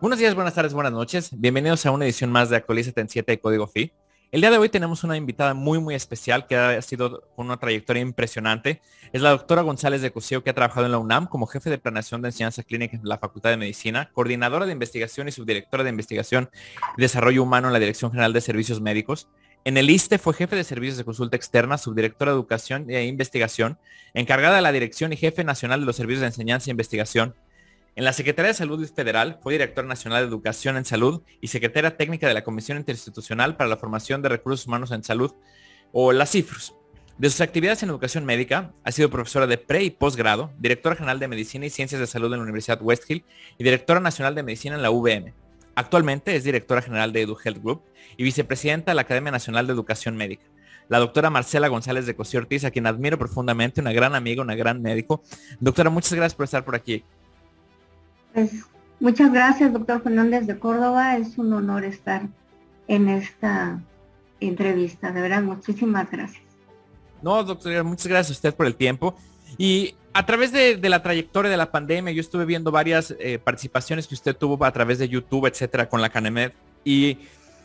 Buenos días, buenas tardes, buenas noches. Bienvenidos a una edición más de Actualízate en 7 de Código FI. El día de hoy tenemos una invitada muy, muy especial que ha sido una trayectoria impresionante. Es la doctora González de Cuseo, que ha trabajado en la UNAM como jefe de planeación de enseñanza clínica en la Facultad de Medicina, coordinadora de investigación y subdirectora de investigación y desarrollo humano en la Dirección General de Servicios Médicos. En el ISTE fue jefe de servicios de consulta externa, subdirectora de educación e investigación, encargada de la dirección y jefe nacional de los servicios de enseñanza e investigación en la Secretaría de Salud Federal fue director nacional de Educación en Salud y secretaria técnica de la Comisión Interinstitucional para la Formación de Recursos Humanos en Salud, o la CIFRUS. De sus actividades en educación médica, ha sido profesora de pre y posgrado, directora general de Medicina y Ciencias de Salud en la Universidad West Hill y directora nacional de Medicina en la UVM. Actualmente es directora general de EduHealth Group y vicepresidenta de la Academia Nacional de Educación Médica. La doctora Marcela González de Cosío Ortiz, a quien admiro profundamente, una gran amiga, una gran médico. Doctora, muchas gracias por estar por aquí. Pues muchas gracias, doctor Fernández de Córdoba. Es un honor estar en esta entrevista. De verdad, muchísimas gracias. No, doctor, muchas gracias a usted por el tiempo. Y a través de, la trayectoria de la pandemia, yo estuve viendo varias eh, participaciones que usted tuvo a través de YouTube, etcétera, con la CANEMED. Y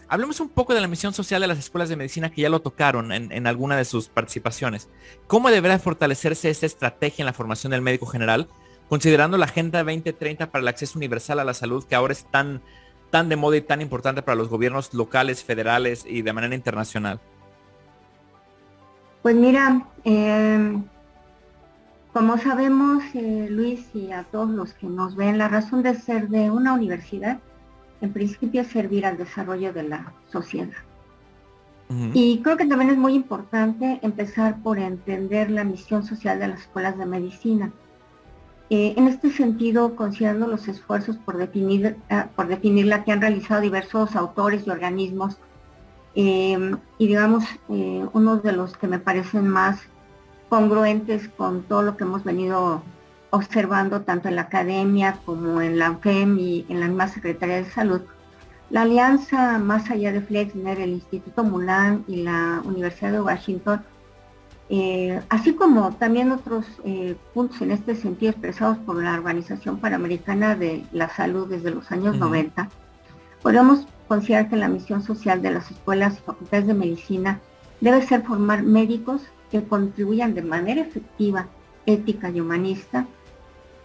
hablemos un poco de la misión social de las escuelas de medicina que ya lo tocaron en, en alguna de sus participaciones. ¿Cómo deberá fortalecerse esta estrategia en la formación del médico general considerando la Agenda 2030 para el acceso universal a la salud que ahora es tan, tan de moda y tan importante para los gobiernos locales, federales y de manera internacional? Pues mira, em, como sabemos, eh, Luis, y a todos los que nos ven, la razón de ser de una universidad, en principio, es servir al desarrollo de la sociedad. Y creo que también es muy importante empezar por entender la misión social de las escuelas de medicina eh, en este sentido, considerando los esfuerzos por definir, ah, por definirla que han realizado diversos autores y organismos, em, y digamos, eh, uno de los que me parecen más congruentes con todo lo que hemos venido observando tanto en la academia como en la UFEM y en la misma Secretaría de Salud, la alianza más allá de Flexner, el Instituto Mulan y la Universidad de Washington eh, así como también otros eh, puntos en este sentido expresados por la Organización Panamericana de la Salud desde los años 90, podemos considerar que la misión social de las escuelas y facultades de medicina debe ser formar médicos que contribuyan de manera efectiva, ética y humanista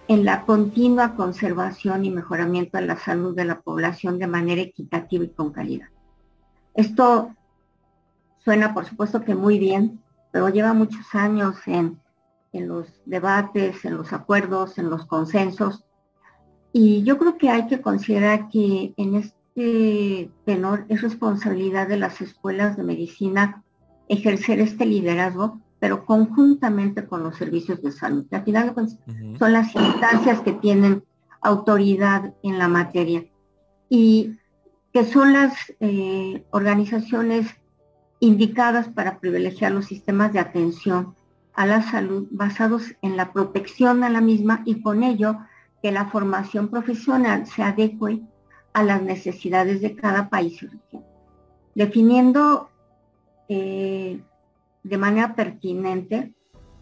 en la continua conservación y mejoramiento de la salud de la población de manera equitativa y con calidad. Esto suena, por supuesto, que muy bien, pero lleva muchos años en, los debates, en los acuerdos, en los consensos. Y yo creo que hay que considerar que en este tenor es responsabilidad de las escuelas de medicina ejercer este liderazgo, pero conjuntamente con los servicios de salud. al final son las instancias que tienen autoridad en la materia y que son las eh, organizaciones indicadas para privilegiar los sistemas de atención a la salud basados en la protección a la misma y con ello que la formación profesional se adecue a las necesidades de cada país y región, definiendo eh, de manera pertinente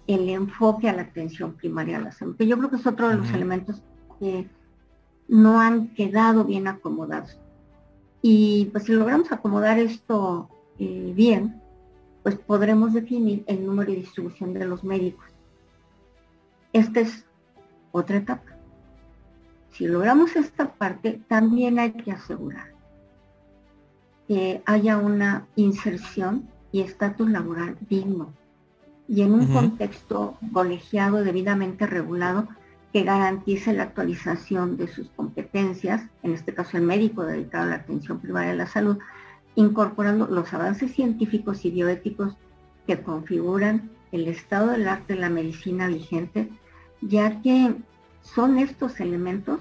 el enfoque a la atención primaria a la salud, que yo creo que es otro de los elementos que no han quedado bien acomodados. Y pues si logramos acomodar esto eh, bien, pues podremos definir el número y distribución de los médicos. Esta es otra etapa. Si logramos esta parte, también hay que asegurar que haya una inserción y estatus laboral digno y en un contexto colegiado debidamente regulado que garantice la actualización de sus competencias, en este caso el médico dedicado a la atención primaria de la salud, incorporando los avances científicos y bioéticos que configuran el estado del arte de la medicina vigente, ya que son estos elementos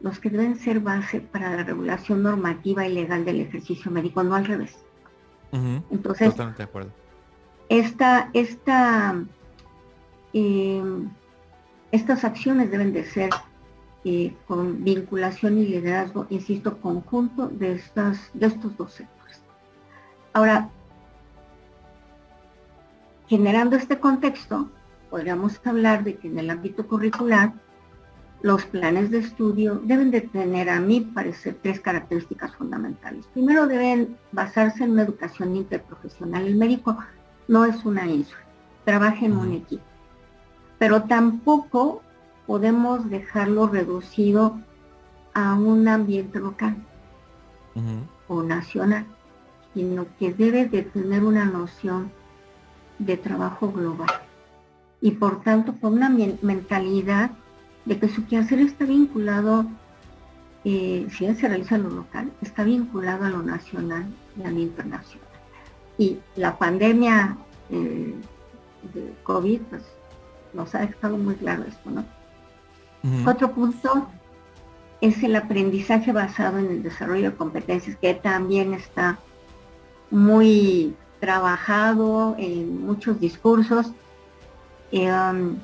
los que deben ser base para la regulación normativa y legal del ejercicio médico, no al revés. Entonces, Totalmente de acuerdo. Esta, esta, em, estas acciones deben de ser eh, con vinculación y liderazgo, insisto, conjunto de, estas, de estos dos sectores. Ahora, generando este contexto, podríamos hablar de que en el ámbito curricular los planes de estudio deben de tener, a mí parecer, tres características fundamentales. Primero, deben basarse en una educación interprofesional. El médico no es una isla, trabaja en un equipo. Pero tampoco podemos dejarlo reducido a un ambiente local o nacional, sino que debe de tener una noción de trabajo global y por tanto con una mentalidad de que su quehacer está vinculado, eh, si él se realiza lo local, está vinculado a lo nacional y a lo internacional. Y la pandemia eh, de COVID, pues nos ha dejado muy claro esto, ¿no? Otro punto es el aprendizaje basado en el desarrollo de competencias, que también está muy trabajado en muchos discursos. Eh, um,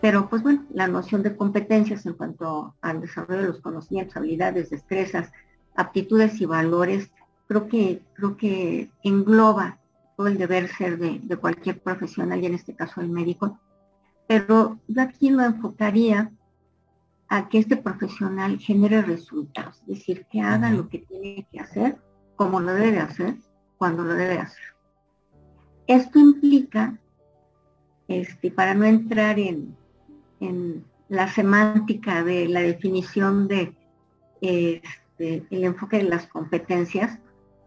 pero pues bueno, la noción de competencias en cuanto al desarrollo de los conocimientos, habilidades, destrezas, aptitudes y valores, creo que, creo que engloba todo el deber ser de, cualquier profesional y en este caso el médico. Pero yo aquí lo enfocaría a que este profesional genere resultados, es decir, que haga lo que tiene que hacer, como lo debe hacer, cuando lo debe hacer. Esto implica, este, para no entrar en, en la semántica de la definición de este, el enfoque de las competencias,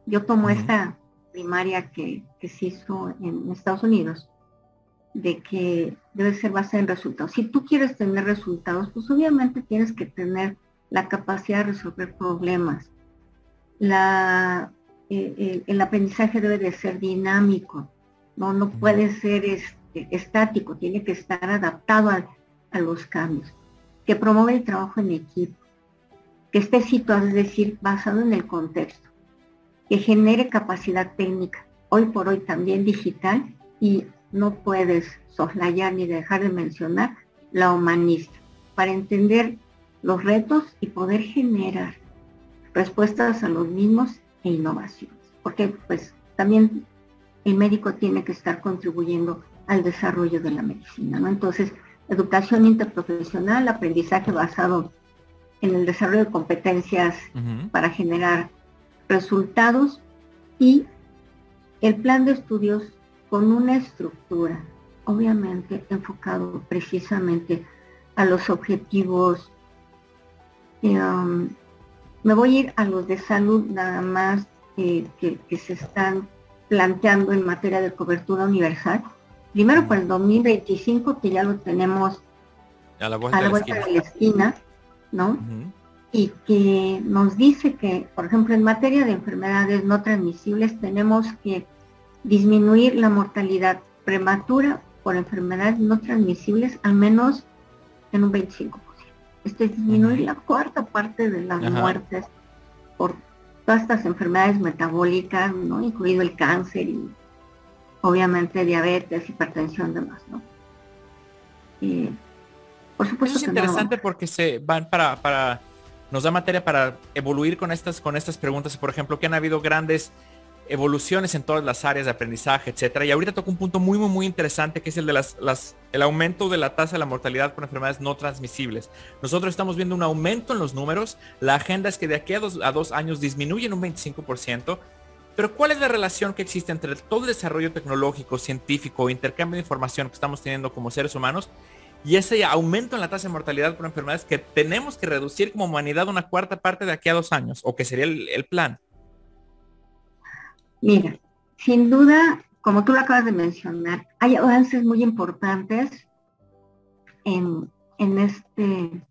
yo tomo esta primaria que, se hizo en Estados Unidos, de que debe ser basada en resultados. Si tú quieres tener resultados, pues obviamente tienes que tener la capacidad de resolver problemas. La, eh, el, aprendizaje debe de ser dinámico, no, no puede ser este, estático, tiene que estar adaptado al, a los cambios, que promueve el trabajo en equipo, que esté situado, es decir, basado en el contexto, que genere capacidad técnica, hoy por hoy también digital, y no puedes soslayar ni dejar de mencionar la humanista, para entender los retos y poder generar respuestas a los mismos e innovaciones, porque pues también el médico tiene que estar contribuyendo al desarrollo de la medicina, ¿no? Entonces, educación interprofesional, aprendizaje basado en el desarrollo de competencias para generar resultados y el plan de estudios con una estructura, obviamente enfocado precisamente a los objetivos. Um, me voy a ir a los de salud nada más eh, que, que se están planteando en materia de cobertura universal Primero por el 2025, que ya lo tenemos a la vuelta, de, la esquina, ¿no? Y que nos dice que, por ejemplo, en materia de enfermedades no transmisibles, tenemos que disminuir la mortalidad prematura por enfermedades no transmisibles al menos en un 25%. Esto es disminuir la cuarta parte de las muertes por todas estas enfermedades metabólicas, ¿no? incluido el cáncer y obviamente diabetes, hipertensión, demás, ¿no? Y por supuesto. Eso es interesante porque se van para, para, nos da materia para evoluir con estas, con estas preguntas, por ejemplo, que han habido grandes evoluciones en todas las áreas de aprendizaje, etcétera. Y ahorita toca un punto muy, muy, muy interesante, que es el de las, el aumento de la tasa de la mortalidad por enfermedades no transmisibles. Nosotros estamos viendo un aumento en los números. La agenda es que de aquí a dos, a dos años disminuyen un 25%. Pero ¿cuál es la relación que existe entre todo el desarrollo tecnológico, científico, intercambio de información que estamos teniendo como seres humanos y ese aumento en la tasa de mortalidad por enfermedades que tenemos que reducir como humanidad una cuarta parte de aquí a dos años, o que sería el, plan? Mira, sin duda, como tú lo acabas de mencionar, hay avances muy importantes en, en este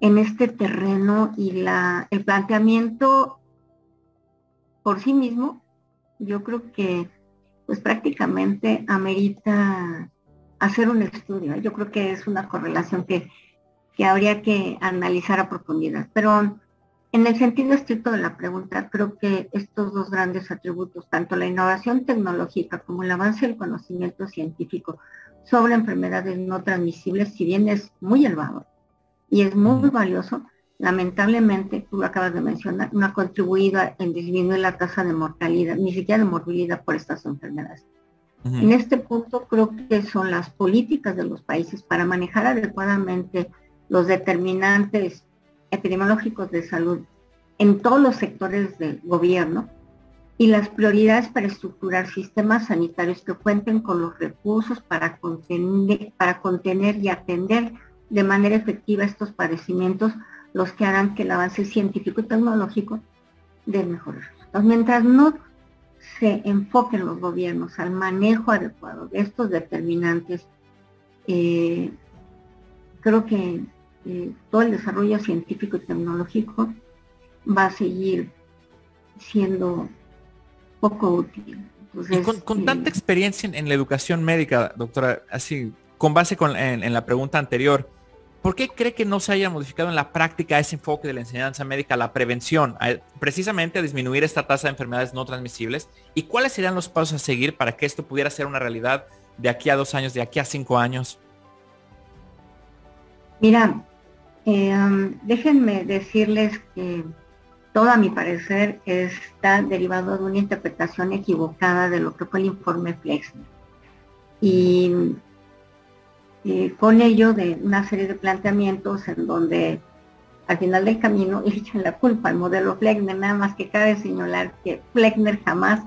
en este terreno y la, el planteamiento por sí mismo, yo creo que pues prácticamente amerita hacer un estudio. Yo creo que es una correlación que, que habría que analizar a profundidad. Pero en el sentido estricto de la pregunta, creo que estos dos grandes atributos, tanto la innovación tecnológica como el avance del conocimiento científico sobre enfermedades no transmisibles, si bien es muy elevado y es muy valioso, lamentablemente, tú lo acabas de mencionar, no ha contribuido en disminuir la tasa de mortalidad, ni siquiera de morbilidad por estas enfermedades. En este punto creo que son las políticas de los países para manejar adecuadamente los determinantes epidemiológicos de salud en todos los sectores del gobierno y las prioridades para estructurar sistemas sanitarios que cuenten con los recursos para contener, y atender de manera efectiva estos padecimientos, los que harán que el avance científico y tecnológico dé mejores resultados. Mientras no se enfoquen los gobiernos al manejo adecuado de estos determinantes, eh, creo que eh, todo el desarrollo científico y tecnológico va a seguir siendo poco útil. y con, tanta eh, experiencia en, la educación médica, doctora, así, con base con, en, la pregunta anterior, ¿por qué cree que no se haya modificado en la práctica ese enfoque de la enseñanza médica, la prevención, precisamente a disminuir esta tasa de enfermedades no transmisibles? ¿Y cuáles serían los pasos a seguir para que esto pudiera ser una realidad de aquí a dos años, de aquí a cinco años? Mira, eh, um, déjenme decirles que todo a mi parecer está derivado de una interpretación equivocada de lo que fue el informe Flexner. Y con ello de una serie de planteamientos en donde al final del camino echan la culpa al modelo Flexner, nada más que cabe señalar que Flexner jamás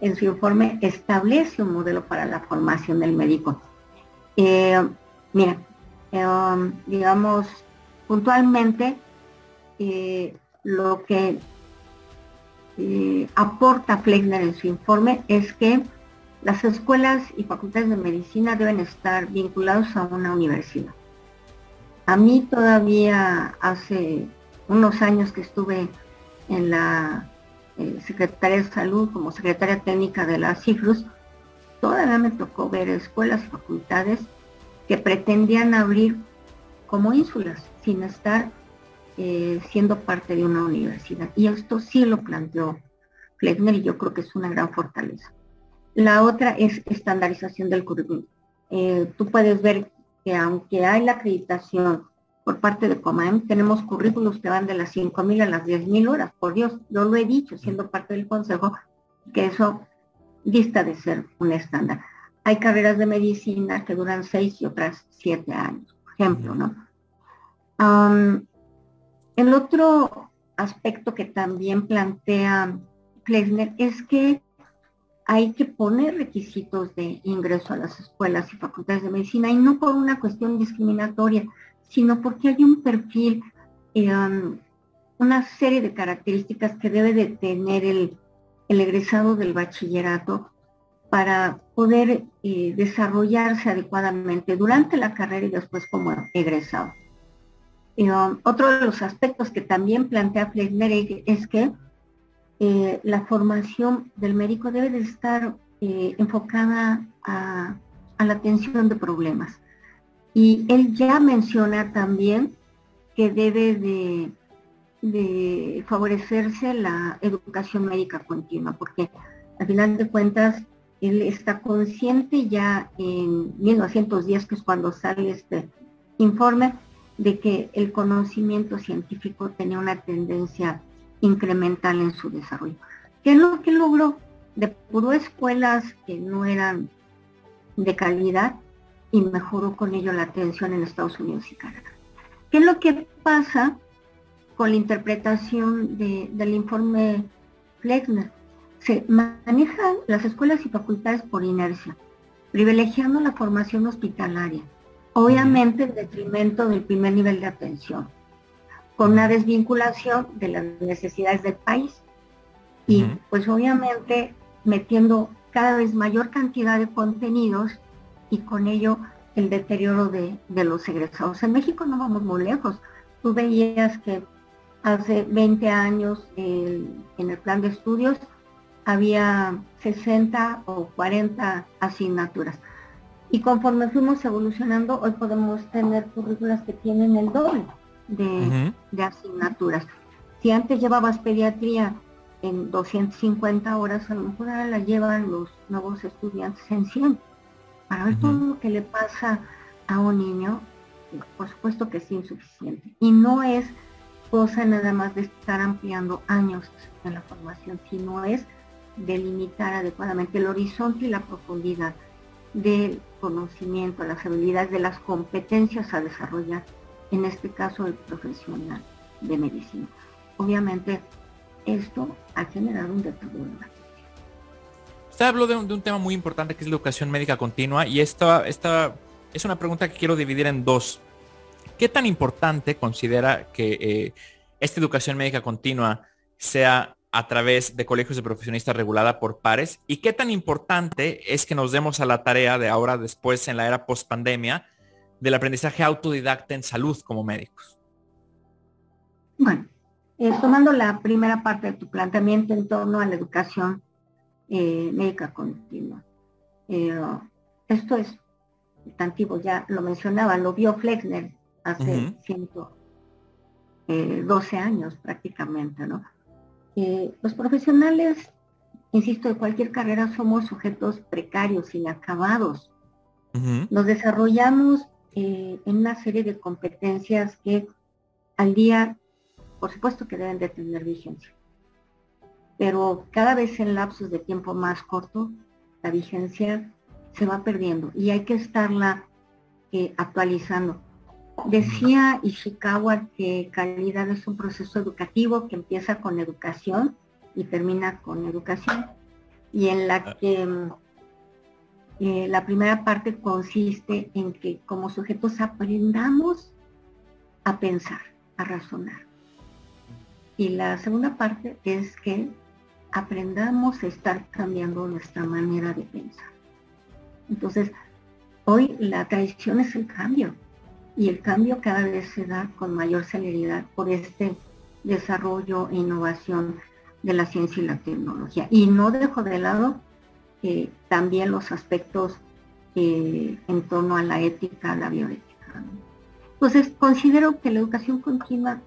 en su informe establece un modelo para la formación del médico. Eh, mira, eh, digamos, puntualmente, eh, lo que eh, aporta Fleckner en su informe es que las escuelas y facultades de medicina deben estar vinculados a una universidad. A mí todavía hace unos años que estuve en la eh, Secretaría de Salud como secretaria técnica de la CIFRUS, todavía me tocó ver escuelas y facultades que pretendían abrir como ínsulas, sin estar eh, siendo parte de una universidad. Y esto sí lo planteó Fleckner y yo creo que es una gran fortaleza. La otra es estandarización del currículum. Eh, tú puedes ver que aunque hay la acreditación por parte de COMAEM, tenemos currículos que van de las 5.000 a las 10.000 horas. Por Dios, yo lo he dicho siendo parte del consejo, que eso dista de ser un estándar. Hay carreras de medicina que duran 6 y otras 7 años, por ejemplo, ¿no? El otro aspecto que también plantea Klesner es que hay que poner requisitos de ingreso a las escuelas y facultades de medicina y no por una cuestión discriminatoria, sino porque hay un perfil, um, una serie de características que debe de tener el, egresado del bachillerato para poder eh, desarrollarse adecuadamente durante la carrera y después como egresado. Um, otro de los aspectos que también plantea Fleisner es que eh, la formación del médico debe de estar eh, enfocada a, la atención de problemas. Y él ya menciona también que debe de, de favorecerse la educación médica continua, porque al final de cuentas él está consciente ya en 1910, que es cuando sale este informe, de que el conocimiento científico tenía una tendencia incremental en su desarrollo. ¿Qué es lo que logró? Depuró escuelas que no eran de calidad y mejoró con ello la atención en Estados Unidos y Canadá. ¿Qué es lo que pasa con la interpretación del informe Flexner? Se manejan las escuelas y facultades por inercia, privilegiando la formación hospitalaria, obviamente en detrimento del primer nivel de atención, con una desvinculación de las necesidades del país y pues obviamente metiendo cada vez mayor cantidad de contenidos y con ello el deterioro de, los egresados. En México no vamos muy lejos. Tú veías que hace 20 años en el plan de estudios había 60 o 40 asignaturas. Y conforme fuimos evolucionando, hoy podemos tener currículas que tienen el doble de, asignaturas. Si antes llevabas pediatría en 250 horas, a lo mejor ahora la llevan los nuevos estudiantes en 100. Para ver todo lo que le pasa a un niño, por supuesto que es insuficiente. Y no es cosa nada más de estar ampliando años en la formación, sino es delimitar adecuadamente el horizonte y la profundidad del conocimiento, las habilidades, de las competencias a desarrollar en este caso el profesional de medicina. Obviamente esto ha generado un deterioro. Usted habló de un, tema muy importante que es la educación médica continua y esta, esta es una pregunta que quiero dividir en dos. ¿Qué tan importante considera que eh, esta educación médica continua sea a través de colegios de profesionistas regulada por pares? ¿Y qué tan importante es que nos demos a la tarea de ahora, después, en la era post pandemia, del aprendizaje autodidacta en salud como médicos? Bueno, eh, tomando la primera parte de tu planteamiento en torno a la educación eh, médica continua. Eh, esto es antiguo, ya lo mencionaba, lo vio Flexner hace 112 años prácticamente, ¿no? Los profesionales, insisto, de cualquier carrera somos sujetos precarios, inacabados. Nos desarrollamos en una serie de competencias que al día, por supuesto que deben de tener vigencia. Pero cada vez en lapsos de tiempo más corto, la vigencia se va perdiendo y hay que estarla eh, actualizando. Decía Ishikawa que calidad es un proceso educativo que empieza con educación y termina con educación y en la ah. que eh, la primera parte consiste en que como sujetos aprendamos a pensar, a razonar. Y la segunda parte es que aprendamos a estar cambiando nuestra manera de pensar. Entonces, hoy la tradición es el cambio y el cambio cada vez se da con mayor celeridad por este desarrollo e innovación de la ciencia y la tecnología. Y no dejo de lado también los aspectos eh, en torno a la ética, la bioética. Entonces, considero que la educación continua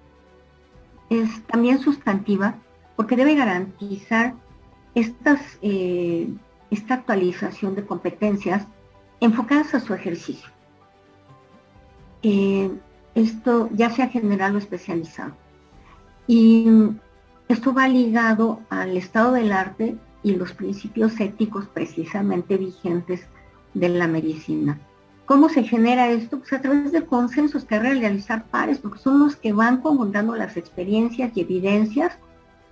es también sustantiva porque debe garantizar estas, eh, esta actualización de competencias enfocadas a su ejercicio. Eh, esto ya sea general o especializado. Y esto va ligado al estado del arte y los principios éticos precisamente vigentes de la medicina. ¿Cómo se genera esto? Pues a través de consensos que realizar pares, porque son los que van conjuntando las experiencias y evidencias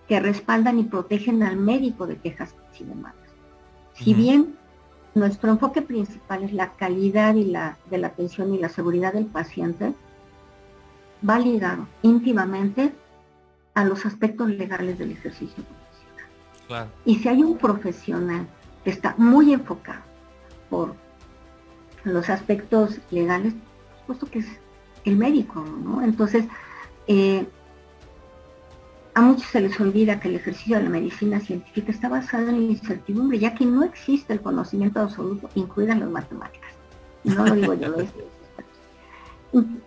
que respaldan y protegen al médico de quejas y demandas. Si bien nuestro enfoque principal es la calidad y la, de la atención y la seguridad del paciente, va ligado íntimamente a los aspectos legales del ejercicio y si hay un profesional que está muy enfocado por los aspectos legales, supuesto que es el médico, ¿no? Entonces, eh, a muchos se les olvida que el ejercicio de la medicina científica está basado en la incertidumbre, ya que no existe el conocimiento absoluto, incluidas las matemáticas. No lo digo yo, lo digo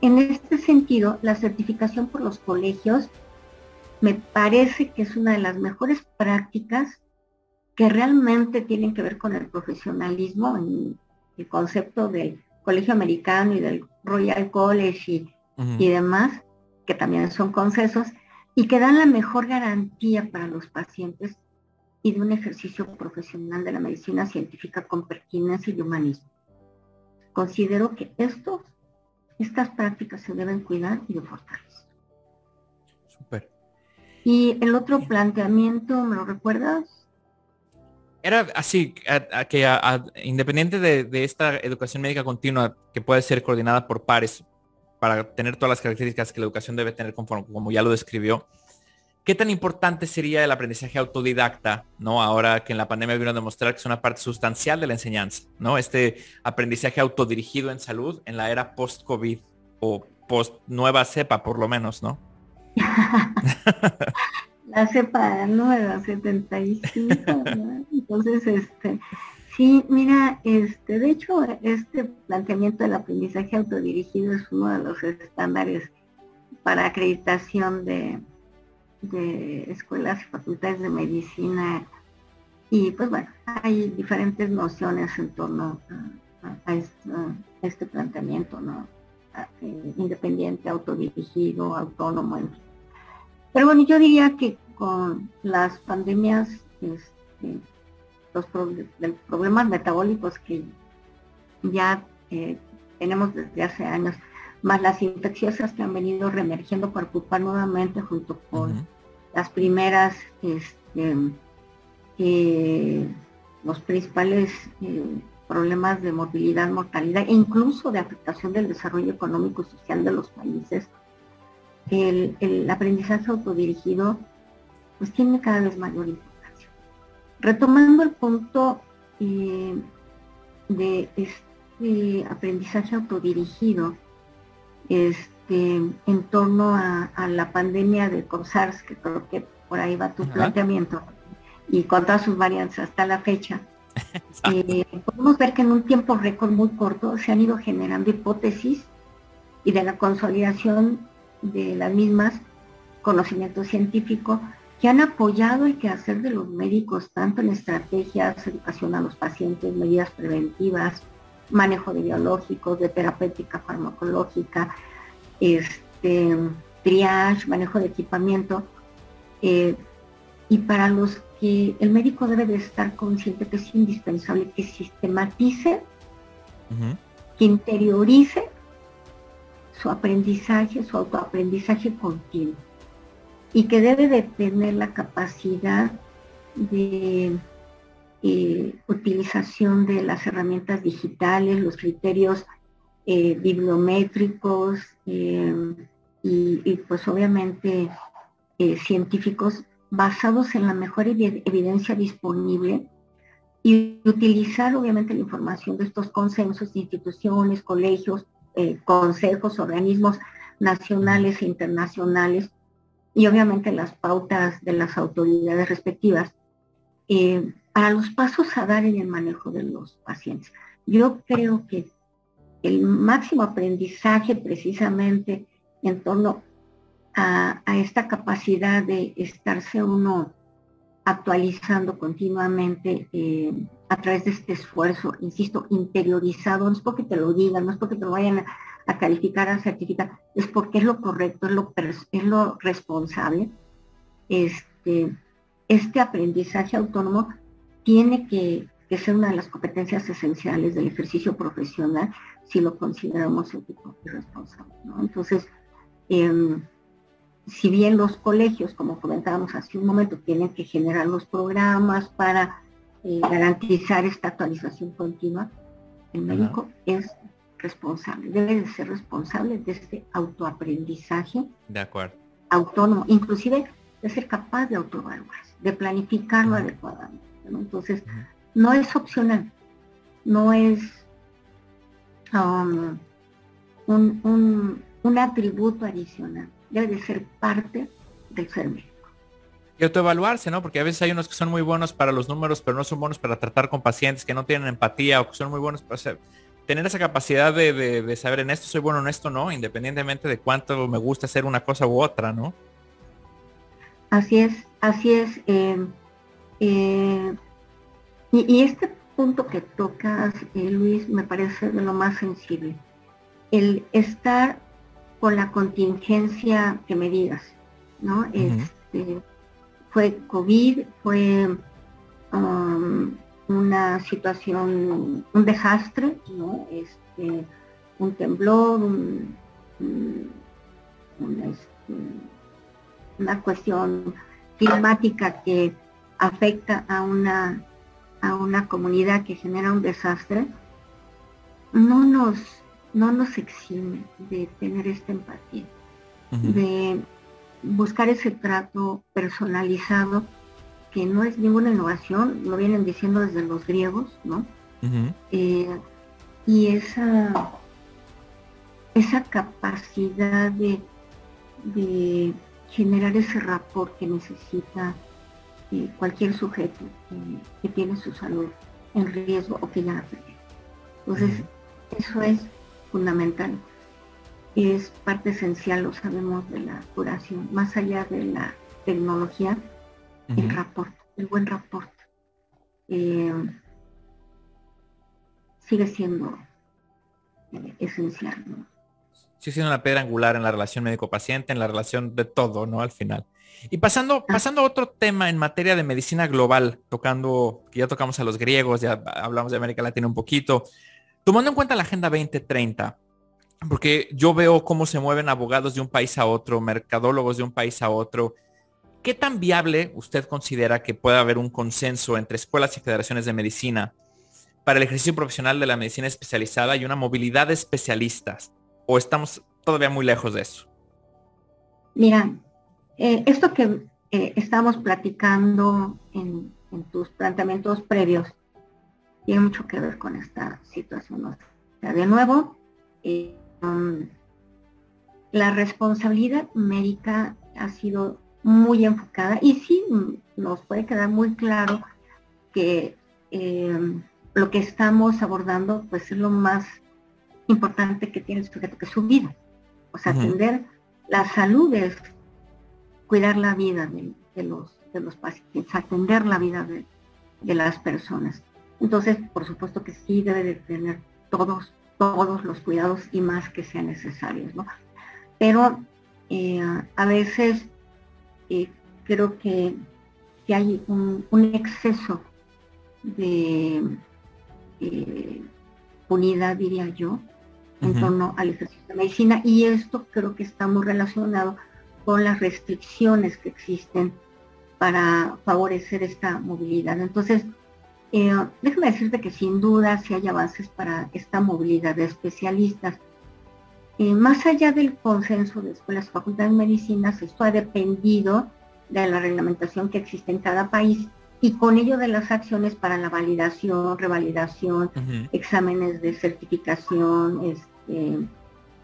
En este sentido, la certificación por los colegios me parece que es una de las mejores prácticas que realmente tienen que ver con el profesionalismo, en el concepto del colegio americano y del Royal College y, demás, que también son concesos, y que dan la mejor garantía para los pacientes y de un ejercicio profesional de la medicina científica con pertinencia y humanismo. Considero que estos, estas prácticas se deben cuidar y de fortalecer. Super. Y el otro planteamiento, ¿me lo recuerdas? Era así, que independiente de, esta educación médica continua que puede ser coordinada por pares para tener todas las características que la educación debe tener conforme, como ya lo describió, ¿qué tan importante sería el aprendizaje autodidacta, ¿no? Ahora que en la pandemia vino a demostrar que es una parte sustancial de la enseñanza, ¿no? Este aprendizaje autodirigido en salud en la era post-COVID o post nueva cepa por lo menos, ¿no? la cepa nueva, 75, Entonces, este, sí, mira, este, de hecho, este planteamiento del aprendizaje autodirigido es uno de los estándares para acreditación de, escuelas y facultades de medicina. Y pues bueno, hay diferentes nociones en torno a, este, planteamiento, ¿no? Eh, independiente, autodirigido, autónomo, pero bueno, yo diría que con las pandemias, este, los problemas metabólicos que ya eh, tenemos desde hace años, más las infecciosas que han venido reemergiendo para ocupar nuevamente junto con las primeras, este, eh, los principales eh, problemas de movilidad, mortalidad e incluso de afectación del desarrollo económico y social de los países, el, aprendizaje autodirigido pues tiene cada vez mayor importancia. Retomando el punto eh, de este aprendizaje autodirigido, este, en torno a, la pandemia de COSARS, que creo que por ahí va tu planteamiento, y con todas sus variantes hasta la fecha, eh, podemos ver que en un tiempo récord muy corto se han ido generando hipótesis y de la consolidación de las mismas, conocimiento científico, que han apoyado el quehacer de los médicos, tanto en estrategias, educación a los pacientes, medidas preventivas, manejo de biológicos, de terapéutica farmacológica, este, triage, manejo de equipamiento, eh, y para los que el médico debe de estar consciente que es indispensable que sistematice, que interiorice su aprendizaje, su autoaprendizaje continuo y que debe de tener la capacidad de eh, utilización de las herramientas digitales, los criterios eh, bibliométricos eh, y, pues obviamente científicos basados en la mejor evidencia disponible y utilizar obviamente la información de estos consensos, instituciones, colegios, consejos, organismos nacionales e internacionales y obviamente las pautas de las autoridades respectivas para los pasos a dar en el manejo de los pacientes. Yo creo que el máximo aprendizaje precisamente en torno a, esta capacidad de estarse uno actualizando continuamente eh, a través de este esfuerzo, insisto, interiorizado, no es porque te lo digan, no es porque te lo vayan a, calificar, a certificar, es porque es lo correcto, es lo, es lo responsable. Este, este aprendizaje autónomo tiene que, ser una de las competencias esenciales del ejercicio profesional si lo consideramos ético y responsable. Entonces, em, si bien los colegios, como comentábamos hace un momento, tienen que generar los programas para eh, garantizar esta actualización continua, el médico es responsable, debe de ser responsable de este autoaprendizaje. De acuerdo. Autónomo, inclusive de ser capaz de autoevaluarse, de planificarlo adecuadamente. Entonces, no es opcional, no es um, un, atributo adicional, debe de ser parte del ser médico. Y autoevaluarse, ¿no? Porque a veces hay unos que son muy buenos para los números, pero no son buenos para tratar con pacientes que no tienen empatía o que son muy buenos para hacer, tener esa capacidad de, saber en esto soy bueno, en esto no, independientemente de cuánto me gusta hacer una cosa u otra, ¿no? Así es, así es. Eh, eh, y, este punto que tocas, eh, Luis, me parece de lo más sensible. El estar con la contingencia que me digas, ¿no? este, fue COVID, fue um, una situación, un desastre, ¿no? Este, un temblor, este, una cuestión climática que afecta a una, a una comunidad que genera un desastre, no nos, no nos exime de tener esta empatía, de buscar ese trato personalizado que no es ninguna innovación, lo vienen diciendo desde los griegos, ¿no? Eh, y esa, esa capacidad de, de generar ese rapport que necesita cualquier sujeto que tiene su salud en riesgo o que ya la perdió. Entonces, eso es fundamental. Es parte esencial, lo sabemos, de la curación. Más allá de la tecnología, el rapport, el buen rapport, eh, sigue siendo eh, esencial. ¿no? Sigue siendo una piedra angular en la relación médico-paciente, en la relación de todo, ¿no? Al final. Y pasando, ah. pasando a otro tema en materia de medicina global, tocando, que ya tocamos a los griegos, ya hablamos de América Latina un poquito, tomando en cuenta la Agenda 2030, porque yo veo cómo se mueven abogados de un país a otro, mercadólogos de un país a otro. ¿Qué tan viable usted considera que pueda haber un consenso entre escuelas y federaciones de medicina para el ejercicio profesional de la medicina especializada y una movilidad de especialistas? ¿O estamos todavía muy lejos de eso? Mira, eh, esto que eh, estamos platicando en, tus planteamientos previos tiene mucho que ver con esta situación. de nuevo, eh, um, la responsabilidad médica ha sido muy enfocada y sí nos puede quedar muy claro que lo que estamos abordando pues es lo más importante que tiene el sujeto, que es su vida. O sea, atender la salud es cuidar la vida de, los, de los pacientes, atender la vida de, las personas. Entonces, por supuesto que sí debe de tener todos, todos los cuidados y más que sean necesarios, ¿no? Pero eh, a veces eh, creo que, hay un, exceso de eh, unidad, diría yo, en torno al ejercicio de medicina y esto creo que está muy relacionado con las restricciones que existen para favorecer esta movilidad. Entonces, eh, déjame decirte que sin duda si hay avances para esta movilidad de especialistas. Eh, más allá del consenso de escuelas y facultades de medicina, esto ha dependido de la reglamentación que existe en cada país y con ello de las acciones para la validación, revalidación, exámenes de certificación, este,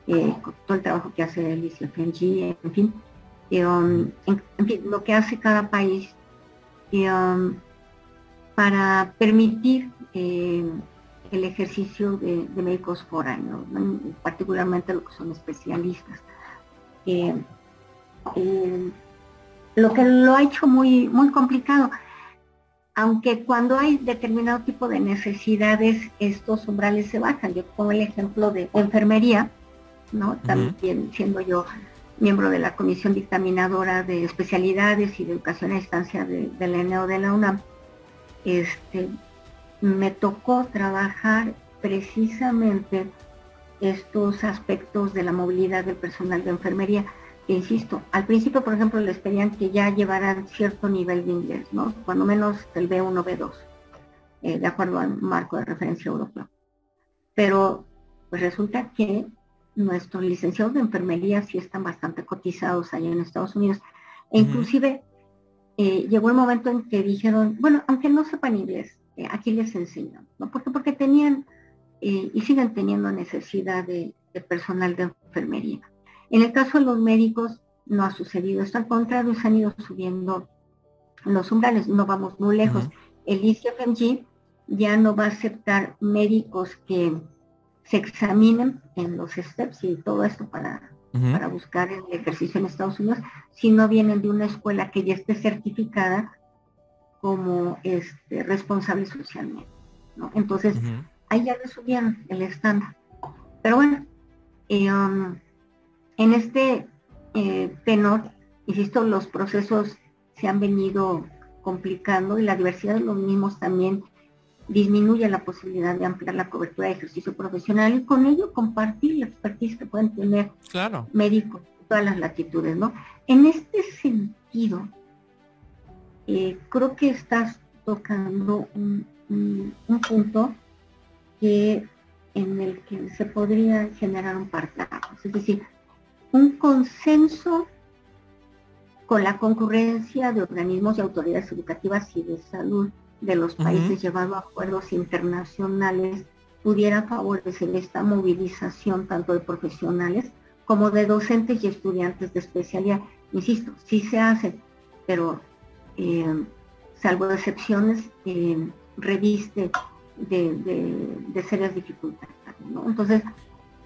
eh, todo el trabajo que hace el ICFNG, en fin, um, en, fin, lo que hace cada país um, para permitir eh, el ejercicio de, médicos foráneos, particularmente lo que son especialistas. Eh, lo que lo ha hecho muy, muy complicado aunque cuando hay determinado tipo de necesidades, estos umbrales se bajan. Yo pongo el ejemplo de enfermería, ¿no? También siendo yo miembro de la comisión dictaminadora de especialidades y de educación a distancia de, la ENEO de la UNAM, este, me tocó trabajar precisamente estos aspectos de la movilidad del personal de enfermería insisto, al principio, por ejemplo, les pedían que ya llevaran cierto nivel de inglés, ¿no? Cuando menos el B1, B2, eh, de acuerdo al marco de referencia europeo. Pero pues resulta que nuestros licenciados de enfermería sí están bastante cotizados allá en Estados Unidos. E inclusive eh, llegó el momento en que dijeron, bueno, aunque no sepan inglés, eh, aquí les enseño, ¿no? Porque, porque tenían y siguen teniendo necesidad de personal de enfermería. En el caso de los médicos no ha sucedido esto, al contrario, se han ido subiendo los umbrales, no vamos muy lejos. El ICFMG ya no va a aceptar médicos que se examinen en los STEPS y todo esto para, para buscar el ejercicio en Estados Unidos, si no vienen de una escuela que ya esté certificada como este, responsable socialmente. Entonces, ahí ya le subieron el estándar. Pero bueno, eh, um, en este eh, tenor, insisto, los procesos se han venido complicando y la diversidad de los mismos también disminuye la posibilidad de ampliar la cobertura de ejercicio profesional y con ello compartir la expertise que pueden tener claro. médicos de todas las latitudes, ¿no? En este sentido, eh, creo que estás tocando un, punto que en el que se podría generar un partajo. Es decir, un consenso con la concurrencia de organismos y autoridades educativas y de salud de los países llevado a acuerdos internacionales pudiera favorecer esta movilización tanto de profesionales como de docentes y estudiantes de especialidad. Insisto, sí se hace, pero eh, salvo excepciones, eh, reviste de, serias dificultades. Entonces,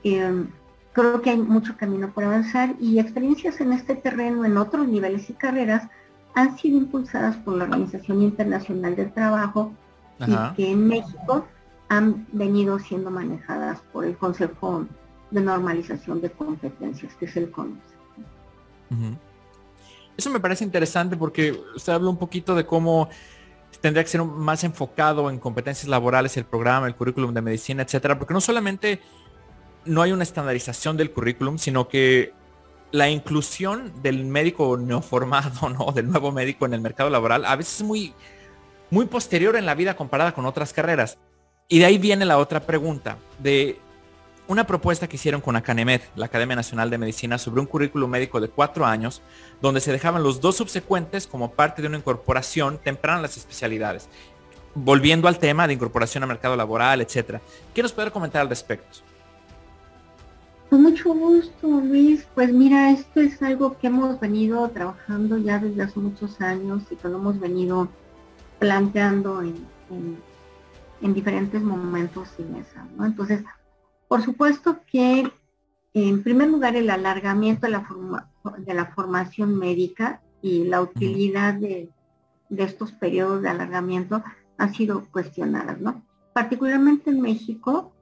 eh, creo que hay mucho camino por avanzar y experiencias en este terreno en otros niveles y carreras han sido impulsadas por la Organización Internacional del Trabajo y que en México han venido siendo manejadas por el Consejo de Normalización de Competencias, que es el CONOS. Eso me parece interesante porque usted habla un poquito de cómo tendría que ser más enfocado en competencias laborales el programa, el currículum de medicina, etcétera, porque no solamente no hay una estandarización del currículum, sino que la inclusión del médico neoformado, ¿no? Del nuevo médico en el mercado laboral, a veces es muy, muy posterior en la vida comparada con otras carreras. Y de ahí viene la otra pregunta, de una propuesta que hicieron con Acanemed, la Academia Nacional de Medicina, sobre un currículum médico de cuatro años, donde se dejaban los dos subsecuentes como parte de una incorporación temprana a las especialidades. Volviendo al tema de incorporación al mercado laboral, etcétera. ¿Qué nos puede comentar al respecto? Con mucho gusto, Luis. Pues mira, esto es algo que hemos venido trabajando ya desde hace muchos años y que lo hemos venido planteando en, en, diferentes momentos y mesas, ¿no? Entonces, por supuesto que, en primer lugar, el alargamiento de la, de la formación médica y la utilidad de, estos periodos de alargamiento han sido cuestionadas, ¿no? Particularmente en México,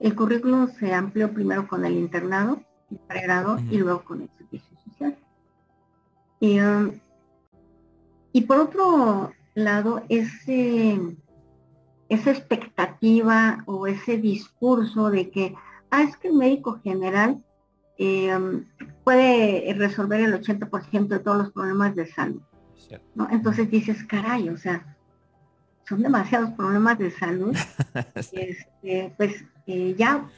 el currículum se amplió primero con el internado, el pregrado, y luego con el servicio social. Y, um, y por otro lado, ese esa expectativa o ese discurso de que, ah, es que el médico general em, puede resolver el 80% de todos los problemas de salud. ¿no? Entonces dices, caray, o sea, son demasiados problemas de salud. este, pues eh, ya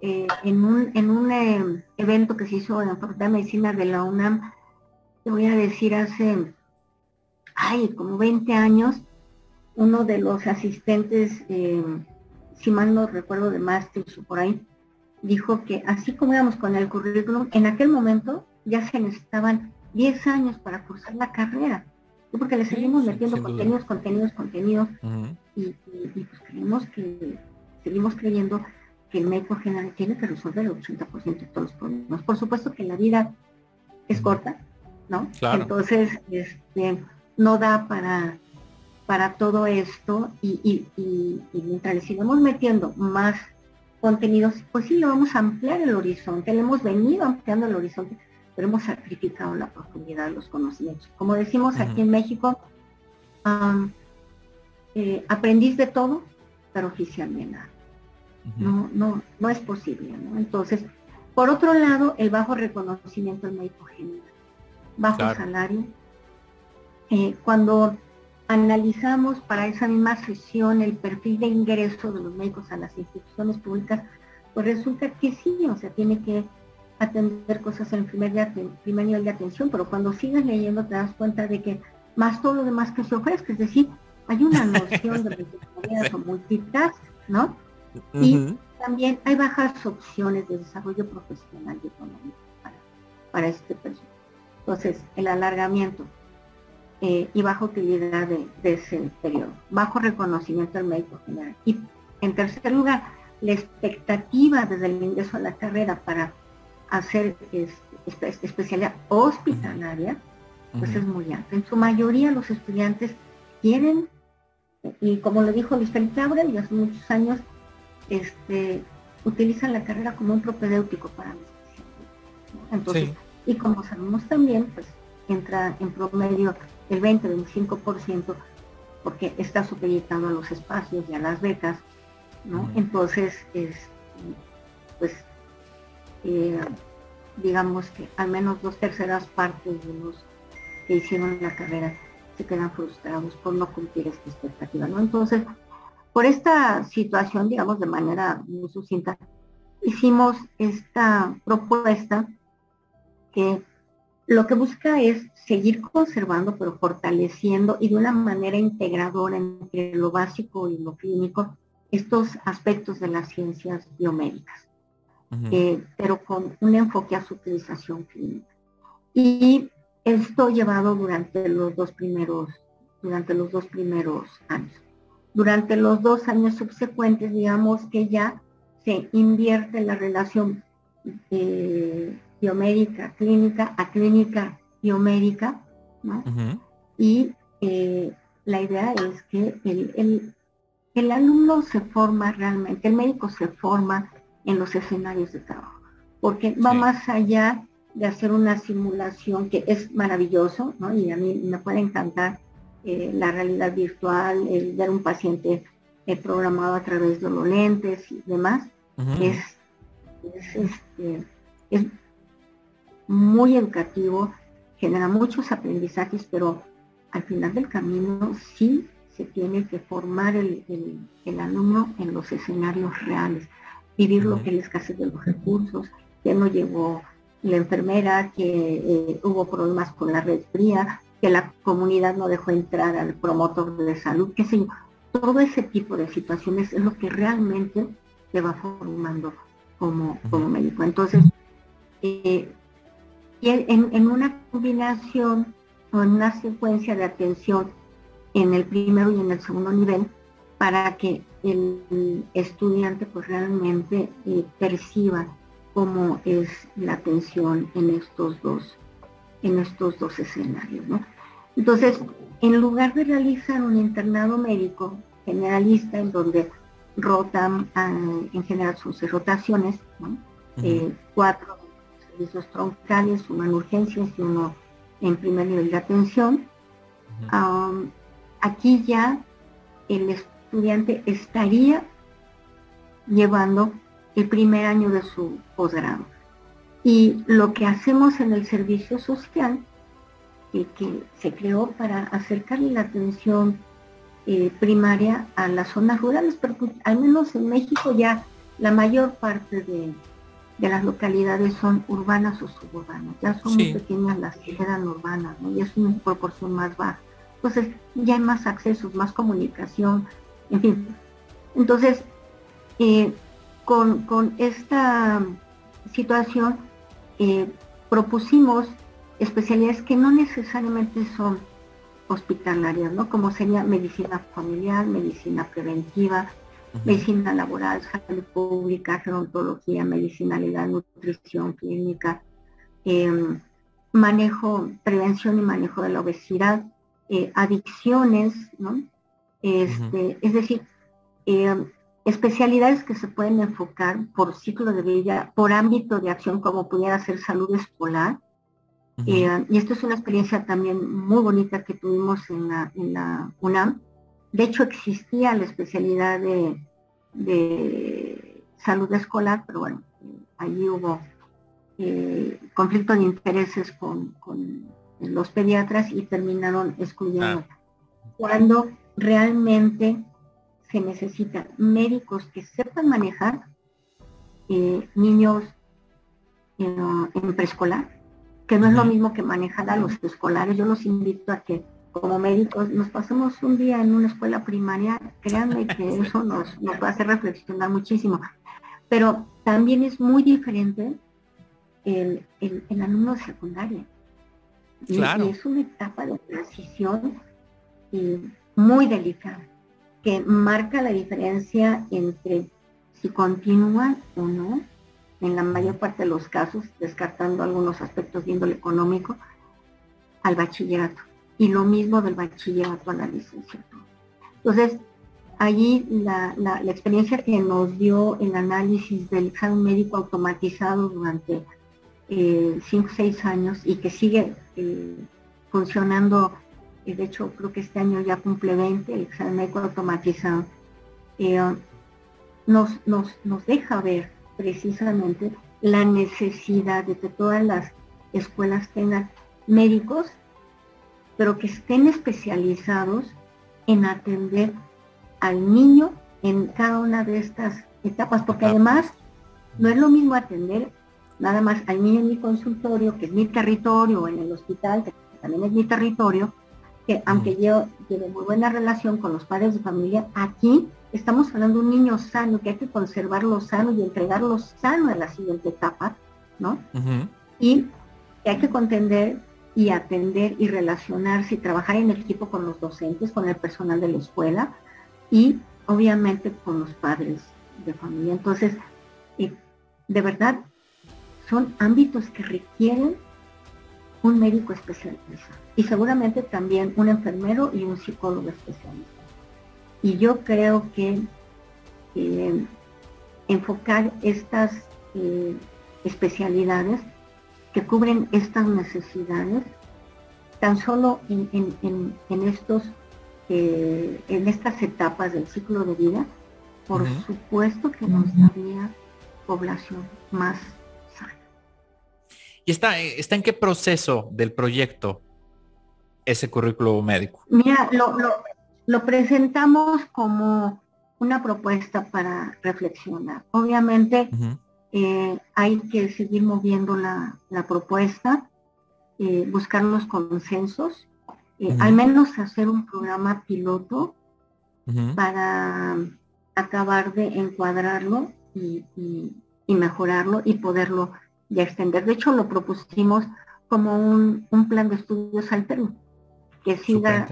eh, en un, en un em, evento que se hizo en la Facultad de Medicina de la UNAM, te voy a decir hace, ay, como 20 años, uno de los asistentes, eh, si mal no recuerdo de Maastricht o por ahí, dijo que así como íbamos con el currículum, en aquel momento ya se necesitaban 10 años para cursar la carrera, porque le seguimos metiendo contenidos, contenidos, contenidos, y, pues creemos que, seguimos creyendo que el médico general tiene que resolver el 80% de todos los problemas. Por supuesto que la vida es corta, ¿no? Entonces, este, no da para para todo esto y, mientras le sigamos metiendo más contenidos, pues sí, le vamos a ampliar el horizonte, le hemos venido ampliando el horizonte, pero hemos sacrificado la profundidad de los conocimientos. Como decimos aquí en México, eh, aprendiz de todo, pero oficial de nada. No, no, no es posible, ¿no? Entonces, por otro lado, el bajo reconocimiento del médico general, bajo salario. Eh, cuando analizamos para esa misma sesión el perfil de ingreso de los médicos a las instituciones públicas, pues resulta que sí, o sea, tiene que atender cosas en el primer, primer nivel de atención, pero cuando sigues leyendo te das cuenta de que más todo lo demás que se ofrezca, es decir, hay una noción de multitareas o multitask, ¿no? Y también hay bajas opciones de desarrollo profesional y económico para, para este personal. Entonces, el alargamiento eh, y baja utilidad de, ese periodo, bajo reconocimiento del médico general. Y en tercer lugar, la expectativa desde el ingreso a la carrera para hacer especialidad hospitalaria, pues es muy alta. En su mayoría los estudiantes quieren, y como lo dijo Luis Felipe y hace muchos años, este, utilizan la carrera como un propedéutico para especialidad. Entonces, y como sabemos también, pues entra en promedio el 20-25%, porque está supeditado a los espacios y a las becas, ¿no? Entonces, es, pues, eh, digamos que al menos dos terceras partes de los que hicieron la carrera se quedan frustrados por no cumplir esta expectativa, ¿no? Entonces, por esta situación, digamos, de manera muy sucinta, hicimos esta propuesta que lo que busca es seguir conservando, pero fortaleciendo y de una manera integradora entre lo básico y lo clínico estos aspectos de las ciencias biomédicas, eh, pero con un enfoque a su utilización clínica. Y esto llevado durante los dos primeros, durante los dos primeros años. Durante los dos años subsecuentes, digamos que ya se invierte la relación eh, biomédica clínica a clínica biomédica, ¿no? Y eh, la idea es que el, el, alumno se forma realmente, el médico se forma en los escenarios de trabajo, porque va más allá de hacer una simulación que es maravilloso, ¿no? Y a mí me puede encantar eh, la realidad virtual, el ver un paciente eh, programado a través de los lentes y demás, es es, este, es muy educativo, genera muchos aprendizajes, pero al final del camino sí se tiene que formar el, alumno en los escenarios reales, vivir lo que es la escasez de los recursos, que no llegó la enfermera, que eh, hubo problemas con la red fría, que la comunidad no dejó entrar al promotor de salud, sé yo. Todo ese tipo de situaciones es lo que realmente te va formando como, como médico. Entonces, eh, en, en, una combinación o en una secuencia de atención en el primero y en el segundo nivel, para que el estudiante pues realmente eh, perciba cómo es la atención en estos dos, en estos dos escenarios. Entonces, en lugar de realizar un internado médico generalista en donde rotan, ah, en general son seis rotaciones, eh, cuatro servicios troncales, uno en urgencias y uno en primer nivel de atención. aquí ya el estudiante estaría llevando el primer año de su posgrado. Y lo que hacemos en el servicio social, que se creó para acercarle la atención eh, primaria a las zonas rurales, pero pues, al menos en México ya la mayor parte de, las localidades son urbanas o suburbanas, ya son muy pequeñas las que quedan urbanas, y es una proporción más baja. Entonces ya hay más accesos, más comunicación, en fin. Entonces, eh, con, esta situación eh, propusimos especialidades que no necesariamente son hospitalarias, ¿no? Como sería medicina familiar, medicina preventiva, medicina laboral, salud pública, gerontología, medicina legal, nutrición clínica, em, manejo, prevención y manejo de la obesidad, eh, adicciones, ¿no? Este, Es decir, em, especialidades que se pueden enfocar por ciclo de vida, por ámbito de acción, como pudiera ser salud escolar, eh, y esto es una experiencia también muy bonita que tuvimos en la, en la UNAM. De hecho, existía la especialidad de, salud escolar, pero bueno, allí hubo eh, conflicto de intereses con, los pediatras y terminaron excluyendo. Ah. Cuando realmente se necesitan médicos que sepan manejar eh, niños en preescolar, que no es lo mismo que manejar a los escolares. Yo los invito a que como médicos nos pasemos un día en una escuela primaria, créanme que eso nos, nos va a hacer reflexionar muchísimo. Pero también es muy diferente el, el, alumno de secundaria. Claro. Y, es una etapa de transición muy delicada, que marca la diferencia entre si continúa o no en la mayor parte de los casos, descartando algunos aspectos viendo el económico, al bachillerato. Y lo mismo del bachillerato a la licenciatura. Entonces, allí la, experiencia que nos dio el análisis del examen médico automatizado durante 5 eh, o 6 años y que sigue eh, funcionando, eh, de hecho creo que este año ya cumple 20, el examen médico automatizado, nos, nos, nos deja ver precisamente la necesidad de que todas las escuelas tengan médicos, pero que estén especializados en atender al niño en cada una de estas etapas, porque además no es lo mismo atender nada más al niño en mi consultorio, que es mi territorio, o en el hospital, que también es mi territorio, que aunque yo tengo muy buena relación con los padres de familia, aquí estamos hablando de un niño sano, que hay que conservarlo sano y entregarlo sano en la siguiente etapa, ¿no? Y que hay que contender y atender y relacionarse y trabajar en equipo con los docentes, con el personal de la escuela y obviamente con los padres de familia. Entonces, eh, de verdad, son ámbitos que requieren un médico especialista y seguramente también un enfermero y un psicólogo especialista. Y yo creo que eh, enfocar estas eh, especialidades que cubren estas necesidades, tan solo en, estos, eh, en estas etapas del ciclo de vida, por supuesto que nos daría población más sana. ¿Y está, está en qué proceso del proyecto ese currículo médico? Mira, lo, lo presentamos como una propuesta para reflexionar. Obviamente eh, hay que seguir moviendo la, propuesta, eh, buscar los consensos, eh, al menos hacer un programa piloto para acabar de encuadrarlo y, mejorarlo y poderlo ya extender. De hecho, lo propusimos como un, plan de estudios alterno, que siga...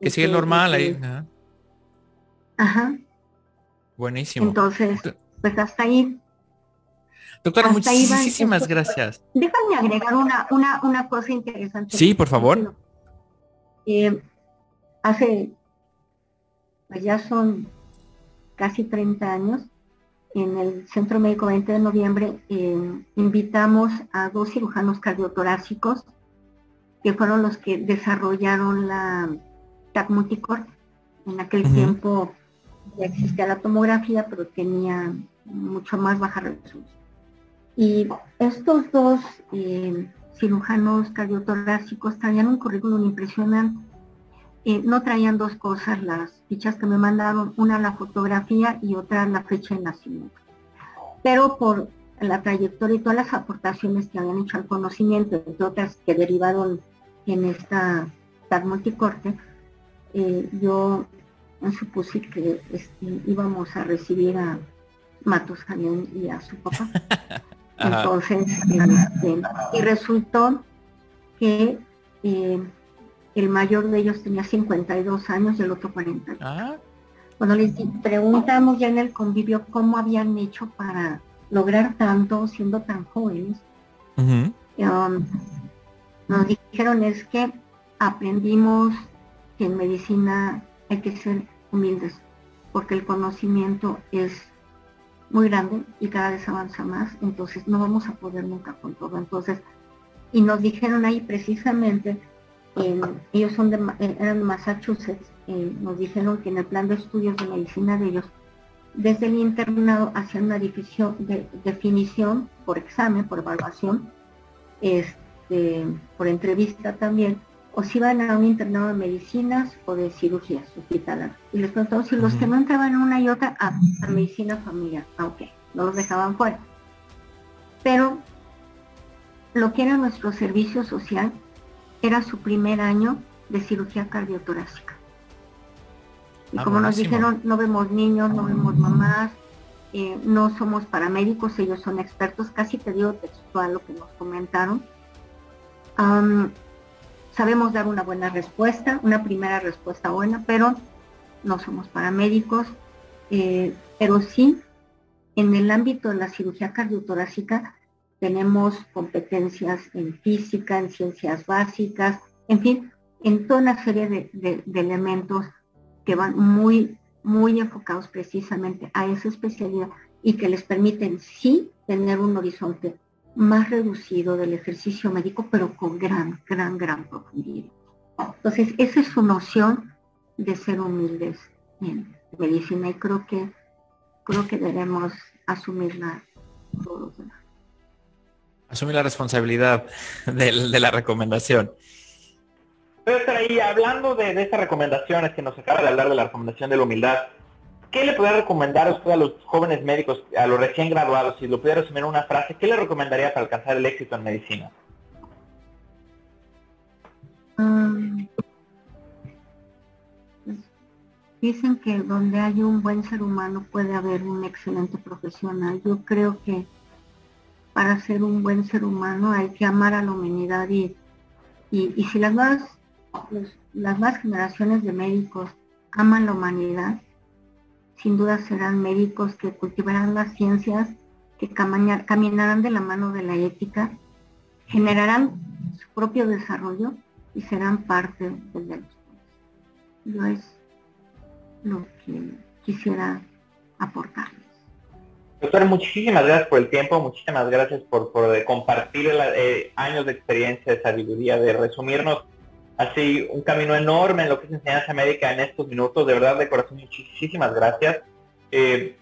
que sigue normal ahí. Ajá. Buenísimo. Entonces, pues hasta ahí. Doctora, muchísimas gracias. Déjame agregar una, una, una cosa interesante. Sí, por favor. Eh, hace, pues ya son casi 30 años, en el Centro Médico 20 de noviembre, eh, invitamos a dos cirujanos cardiotorácicos que fueron los que desarrollaron la TAC multicore. En aquel tiempo ya existía la tomografía, pero tenía mucho más baja resolución. Y estos dos eh, cirujanos cardiotorácicos traían un currículum impresionante. Eh, no traían dos cosas, las fichas que me mandaron, una la fotografía y otra la fecha de nacimiento. Pero por la trayectoria y todas las aportaciones que habían hecho al conocimiento, entre otras que derivaron en esta multicorte, eh, yo supuse que este, íbamos a recibir a Matos Janión y a su papá. Entonces, este, y resultó que eh, el mayor de ellos tenía 52 años y el otro 40. Ah. Cuando les preguntamos ya en el convivio cómo habían hecho para lograr tanto siendo tan jóvenes, um, nos dijeron es que aprendimos que en medicina hay que ser humildes, porque el conocimiento es muy grande y cada vez avanza más, entonces no vamos a poder nunca con todo. Entonces, y nos dijeron ahí precisamente, ellos son de, eh, eran de Massachusetts, eh, nos dijeron que en el plan de estudios de medicina de ellos, desde el internado hacían una definición por examen, por evaluación, este, por entrevista también, o si iban a un internado de medicinas o de cirugías hospitalarias. Y les preguntamos si los que no entraban en una y otra, a, medicina familiar. Ah, ok, no los dejaban fuera. Pero lo que era nuestro servicio social era su primer año de cirugía cardiotorácica. Y ah, como nos dijeron, no vemos niños, no vemos mamás, eh, no somos paramédicos, ellos son expertos, casi te digo textual lo que nos comentaron sabemos dar una buena respuesta, una primera respuesta buena, pero no somos paramédicos, eh, pero sí en el ámbito de la cirugía cardiotorácica tenemos competencias en física, en ciencias básicas, en fin, en toda una serie de, elementos que van muy, muy enfocados precisamente a esa especialidad y que les permiten sí tener un horizonte más reducido del ejercicio médico, pero con gran, gran, gran profundidad. Entonces, esa es su noción de ser humildes en medicina y creo que creo que debemos asumirla todos Asumir la responsabilidad de, la recomendación. Pero ahí hablando de, de estas recomendaciones que nos acaba de hablar de la recomendación de la humildad, ¿Qué le podría recomendar a usted a los jóvenes médicos, a los recién graduados, si lo pudiera resumir en una frase, qué le recomendaría para alcanzar el éxito en medicina? Pues, dicen que donde hay un buen ser humano puede haber un excelente profesional. Yo creo que para ser un buen ser humano hay que amar a la humanidad y, y, si las nuevas, las nuevas generaciones de médicos aman la humanidad, sin duda serán médicos que cultivarán las ciencias, que caminarán de la mano de la ética, generarán su propio desarrollo y serán parte del Yo es lo que quisiera aportarles. Doctora, muchísimas gracias por el tiempo, muchísimas gracias por, compartir eh, años de experiencia, de sabiduría, de resumirnos así un camino enorme en lo que es enseñanza médica en estos minutos. De verdad, de corazón, muchísimas gracias. Eh,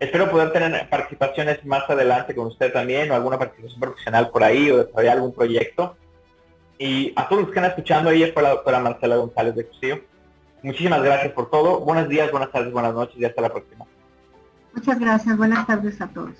Espero poder tener participaciones más adelante con usted también o alguna participación profesional por ahí o desarrollar algún proyecto. Y a todos los que están escuchando, ella fue la doctora Marcela González de Cusío. Muchísimas gracias por todo. Buenos días, buenas tardes, buenas noches y hasta la próxima. Muchas gracias. Buenas tardes a todos.